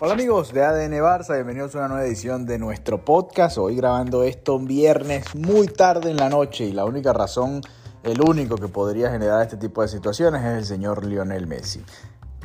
Hola amigos de ADN Barça, bienvenidos a una nueva edición de nuestro podcast. Hoy grabando esto un viernes muy tarde en la noche y la única razón, el único que podría generar este tipo de situaciones es el señor Lionel Messi.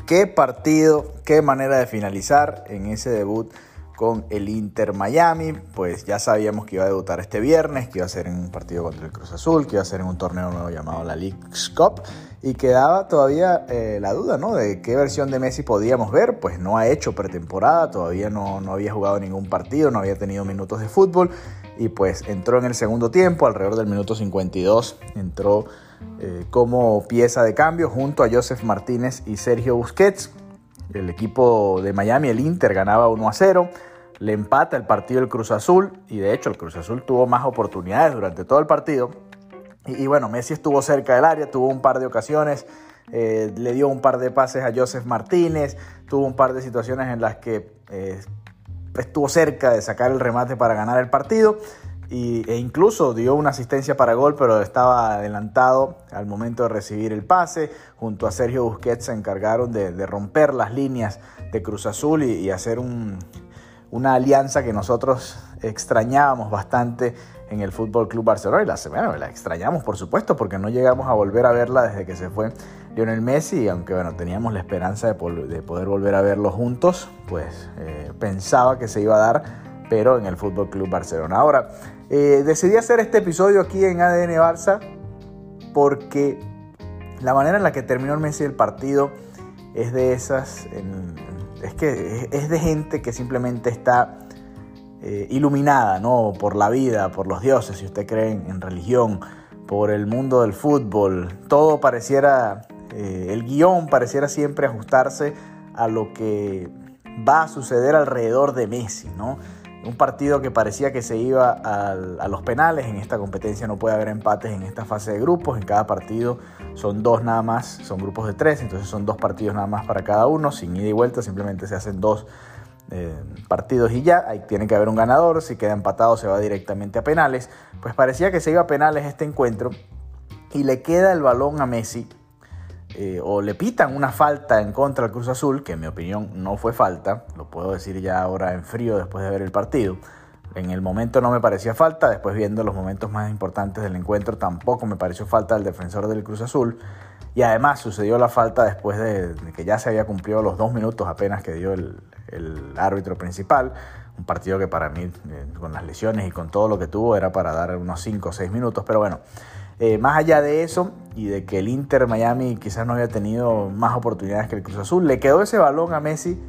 Qué partido, qué manera de finalizar en ese debut con el Inter Miami, pues ya sabíamos que iba a debutar este viernes, que iba a ser en un partido contra el Cruz Azul, que iba a ser en un torneo nuevo llamado la League's Cup y quedaba todavía eh, la duda, ¿no? De qué versión de Messi podíamos ver, pues no ha hecho pretemporada, todavía no, no había jugado ningún partido, no había tenido minutos de fútbol y pues entró en el segundo tiempo, alrededor del minuto 52, entró eh, como pieza de cambio junto a Joseph Martínez y Sergio Busquets el equipo de Miami, el Inter, ganaba 1 a 0. Le empata el partido el Cruz Azul. Y de hecho, el Cruz Azul tuvo más oportunidades durante todo el partido. Y, bueno, Messi estuvo cerca del área, tuvo un par de ocasiones. Eh, le dio un par de pases a Joseph Martínez. Tuvo un par de situaciones en las que eh, estuvo cerca de sacar el remate para ganar el partido e incluso dio una asistencia para gol, pero estaba adelantado al momento de recibir el pase. Junto a Sergio Busquets se encargaron de, romper las líneas de Cruz Azul y, hacer una alianza que nosotros extrañábamos bastante en el Fútbol Club Barcelona. Y la, la extrañamos, por supuesto, porque no llegamos a volver a verla desde que se fue Lionel Messi. Y aunque bueno, teníamos la esperanza de, poder volver a verlo juntos, pues eh, pensaba que se iba a dar, pero en el Fútbol Club Barcelona. Ahora, eh, decidí hacer este episodio aquí en ADN Barça porque la manera en la que terminó el Messi el partido es de esas, es que es de gente que simplemente está eh, iluminada ¿no? por la vida, por los dioses, si usted cree en, religión, por el mundo del fútbol. Todo pareciera, eh, el guion pareciera siempre ajustarse a lo que va a suceder alrededor de Messi, ¿no? Un partido que parecía que se iba a, los penales. En esta competencia no puede haber empates en esta fase de grupos. En cada partido son dos nada más, son grupos de tres, entonces son dos partidos nada más para cada uno, sin ida y vuelta, simplemente se hacen dos eh, partidos y ya. Ahí tiene que haber un ganador. Si queda empatado, se va directamente a penales. Pues parecía que se iba a penales este encuentro y le queda el balón a Messi eh, o le pitan una falta en contra del Cruz Azul, que en mi opinión no fue falta, lo puedo decir ya ahora en frío después de ver el partido. En el momento no me parecía falta, después viendo los momentos más importantes del encuentro tampoco me pareció falta el defensor del Cruz Azul. Y además sucedió la falta después de, que ya se había cumplido los dos minutos apenas que dio el, árbitro principal. Un partido que para mí, eh, con las lesiones y con todo lo que tuvo, era para dar unos 5 o 6 minutos. Pero bueno, eh, más allá de eso y de que el Inter Miami quizás no había tenido más oportunidades que el Cruz Azul, le quedó ese balón a Messi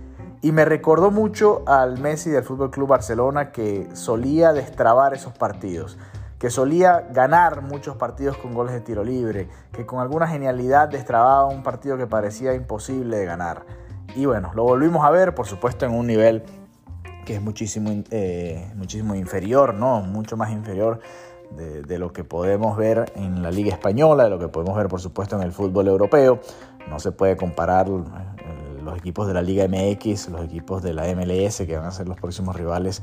y me recordó mucho al Messi del Fútbol Club Barcelona que solía destrabar esos partidos, que solía ganar muchos partidos con goles de tiro libre, que con alguna genialidad destrababa un partido que parecía imposible de ganar. Y bueno, lo volvimos a ver, por supuesto, en un nivel que es muchísimo, eh, muchísimo inferior, ¿no? Mucho más inferior de, lo que podemos ver en la Liga Española, de lo que podemos ver por supuesto en el fútbol europeo. No se puede comparar eh, los equipos de la Liga MX, los equipos de la MLS, que van a ser los próximos rivales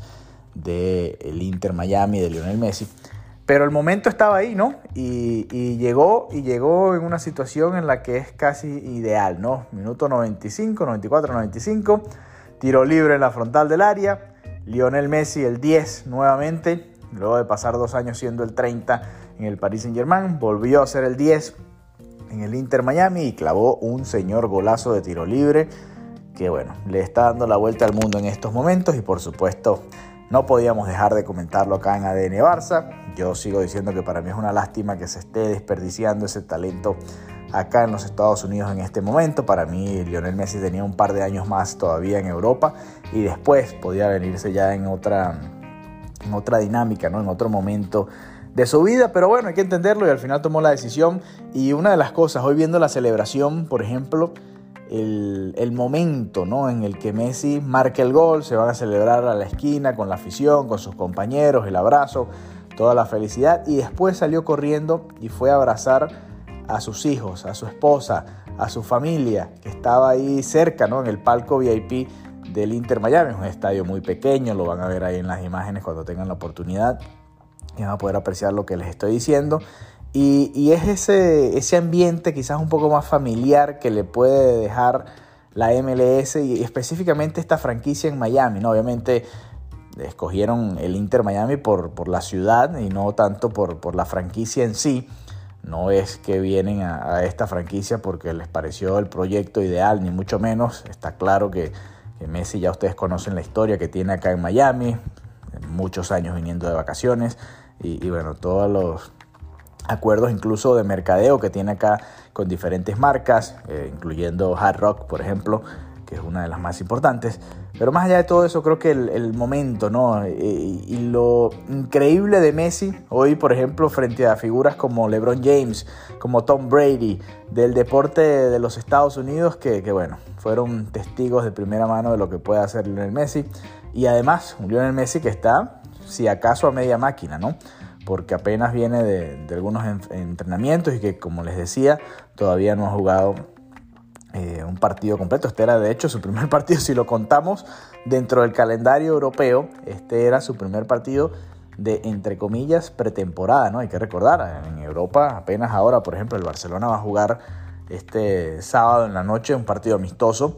del Inter Miami, de Lionel Messi. Pero el momento estaba ahí, ¿no? Y, y, llegó, y llegó en una situación en la que es casi ideal, ¿no? Minuto 95, 94, 95, tiro libre en la frontal del área, Lionel Messi el 10 nuevamente, Luego de pasar dos años siendo el 30 en el Paris Saint Germain, volvió a ser el 10 en el Inter Miami y clavó un señor golazo de tiro libre que bueno, le está dando la vuelta al mundo en estos momentos y por supuesto no podíamos dejar de comentarlo acá en ADN Barça. Yo sigo diciendo que para mí es una lástima que se esté desperdiciando ese talento acá en los Estados Unidos en este momento. Para mí Lionel Messi tenía un par de años más todavía en Europa y después podía venirse ya en otra en otra dinámica, ¿no? en otro momento de su vida, pero bueno, hay que entenderlo y al final tomó la decisión. Y una de las cosas, hoy viendo la celebración, por ejemplo, el, momento ¿no? en el que Messi marca el gol, se van a celebrar a la esquina con la afición, con sus compañeros, el abrazo, toda la felicidad, y después salió corriendo y fue a abrazar a sus hijos, a su esposa, a su familia, que estaba ahí cerca, ¿no? en el palco VIP del Inter Miami. Es un estadio muy pequeño, lo van a ver ahí en las imágenes cuando tengan la oportunidad y van a poder apreciar lo que les estoy diciendo. Y, es ese, ese ambiente quizás un poco más familiar que le puede dejar la MLS y específicamente esta franquicia en Miami. Obviamente escogieron el Inter Miami por, por la ciudad y no tanto por, por, la franquicia en sí. No es que vienen a, esta franquicia porque les pareció el proyecto ideal, ni mucho menos. Está claro que Messi ya ustedes conocen la historia que tiene acá en Miami, muchos años viniendo de vacaciones y, y bueno, todos los acuerdos incluso de mercadeo que tiene acá con diferentes marcas, eh, incluyendo Hard Rock, por ejemplo, que es una de las más importantes. Pero más allá de todo eso, creo que el, momento, ¿no? Y, y, lo increíble de Messi, hoy, por ejemplo, frente a figuras como LeBron James, como Tom Brady, del deporte de los Estados Unidos, que, que bueno, fueron testigos de primera mano de lo que puede hacer Lionel Messi. Y además, un Lionel Messi que está, si acaso, a media máquina, ¿no? porque apenas viene de, algunos entrenamientos y que, como les decía, todavía no ha jugado eh, un partido completo. Este era, de hecho, su primer partido, si lo contamos dentro del calendario europeo, este era su primer partido de, entre comillas, pretemporada, ¿no? Hay que recordar, en Europa apenas ahora, por ejemplo, el Barcelona va a jugar este sábado en la noche un partido amistoso.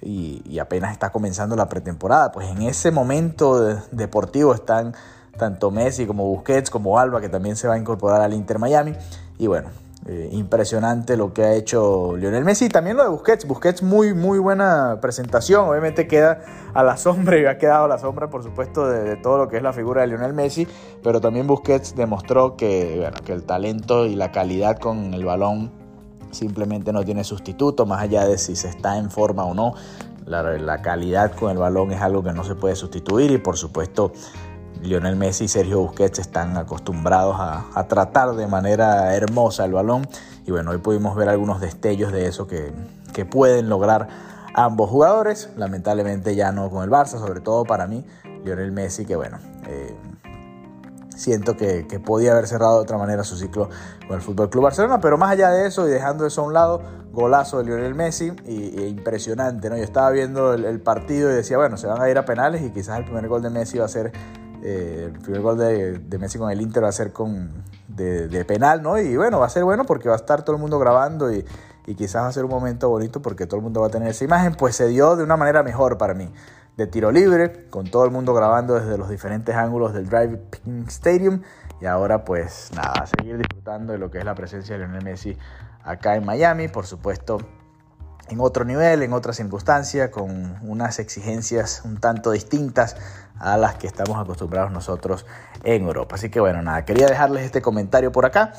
Y, apenas está comenzando la pretemporada. Pues en ese momento de, deportivo están tanto Messi como Busquets, como Alba, que también se va a incorporar al Inter Miami. Y bueno, eh, impresionante lo que ha hecho Lionel Messi. También lo de Busquets. Busquets muy, muy buena presentación. Obviamente queda a la sombra y ha quedado a la sombra, por supuesto, de, todo lo que es la figura de Lionel Messi. Pero también Busquets demostró que, bueno, que el talento y la calidad con el balón simplemente no tiene sustituto, más allá de si se está en forma o no. La calidad con el balón es algo que no se puede sustituir y por supuesto Lionel Messi y Sergio Busquets están acostumbrados a, tratar de manera hermosa el balón. Y bueno, hoy pudimos ver algunos destellos de eso que, pueden lograr ambos jugadores. Lamentablemente ya no con el Barça, sobre todo para mí, Lionel Messi, que bueno, eh, siento que, que, podía haber cerrado de otra manera su ciclo con el Fútbol Club Barcelona. Pero más allá de eso y dejando eso a un lado, golazo de Lionel Messi y impresionante, ¿no? Yo estaba viendo el, el partido y decía, bueno, se van a ir a penales y quizás el primer gol de Messi va a ser eh, el primer gol de, Messi con el Inter va a ser con, de, penal, ¿no? Y bueno, va a ser bueno porque va a estar todo el mundo grabando y, quizás va a ser un momento bonito porque todo el mundo va a tener esa imagen. Pues se dio de una manera mejor para mí. De tiro libre, con todo el mundo grabando desde los diferentes ángulos del Drive Stadium. Y ahora pues nada, seguir disfrutando de lo que es la presencia de Lionel Messi acá en Miami. Por supuesto, en otro nivel, en otra circunstancia, con unas exigencias un tanto distintas a las que estamos acostumbrados nosotros en Europa. Así que bueno, nada, quería dejarles este comentario por acá.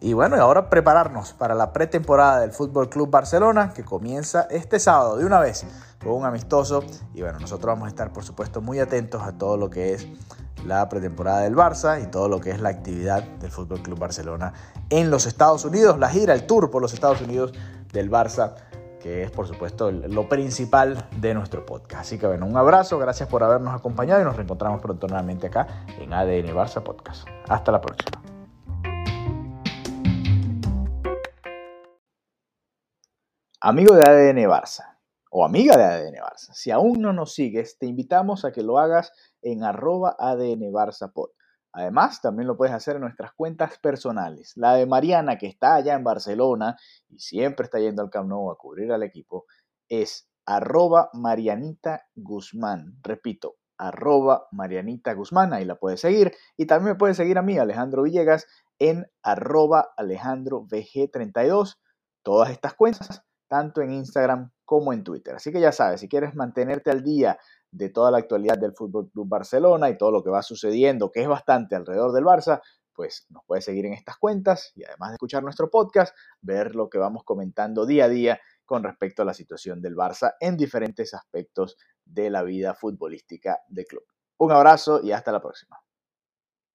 Y bueno, y ahora prepararnos para la pretemporada del Fútbol Club Barcelona que comienza este sábado de una vez con un amistoso. Y bueno, nosotros vamos a estar, por supuesto, muy atentos a todo lo que es la pretemporada del Barça y todo lo que es la actividad del Fútbol Club Barcelona en los Estados Unidos, la gira, el tour por los Estados Unidos del Barça que es por supuesto lo principal de nuestro podcast. Así que bueno, un abrazo, gracias por habernos acompañado y nos reencontramos pronto nuevamente acá en ADN Barça Podcast. Hasta la próxima. Amigo de ADN Barça o amiga de ADN Barça, si aún no nos sigues, te invitamos a que lo hagas en arroba ADN Barça Pod. Además, también lo puedes hacer en nuestras cuentas personales. La de Mariana, que está allá en Barcelona y siempre está yendo al Camp Nou a cubrir al equipo, es arroba Marianita Guzmán. Repito, arroba Marianita Guzmán, ahí la puedes seguir. Y también me puedes seguir a mí, Alejandro Villegas, en arroba Alejandro VG32. Todas estas cuentas, tanto en Instagram como en Twitter. Así que ya sabes, si quieres mantenerte al día de toda la actualidad del Fútbol Club Barcelona y todo lo que va sucediendo, que es bastante alrededor del Barça, pues nos puedes seguir en estas cuentas y además de escuchar nuestro podcast, ver lo que vamos comentando día a día con respecto a la situación del Barça en diferentes aspectos de la vida futbolística del club. Un abrazo y hasta la próxima.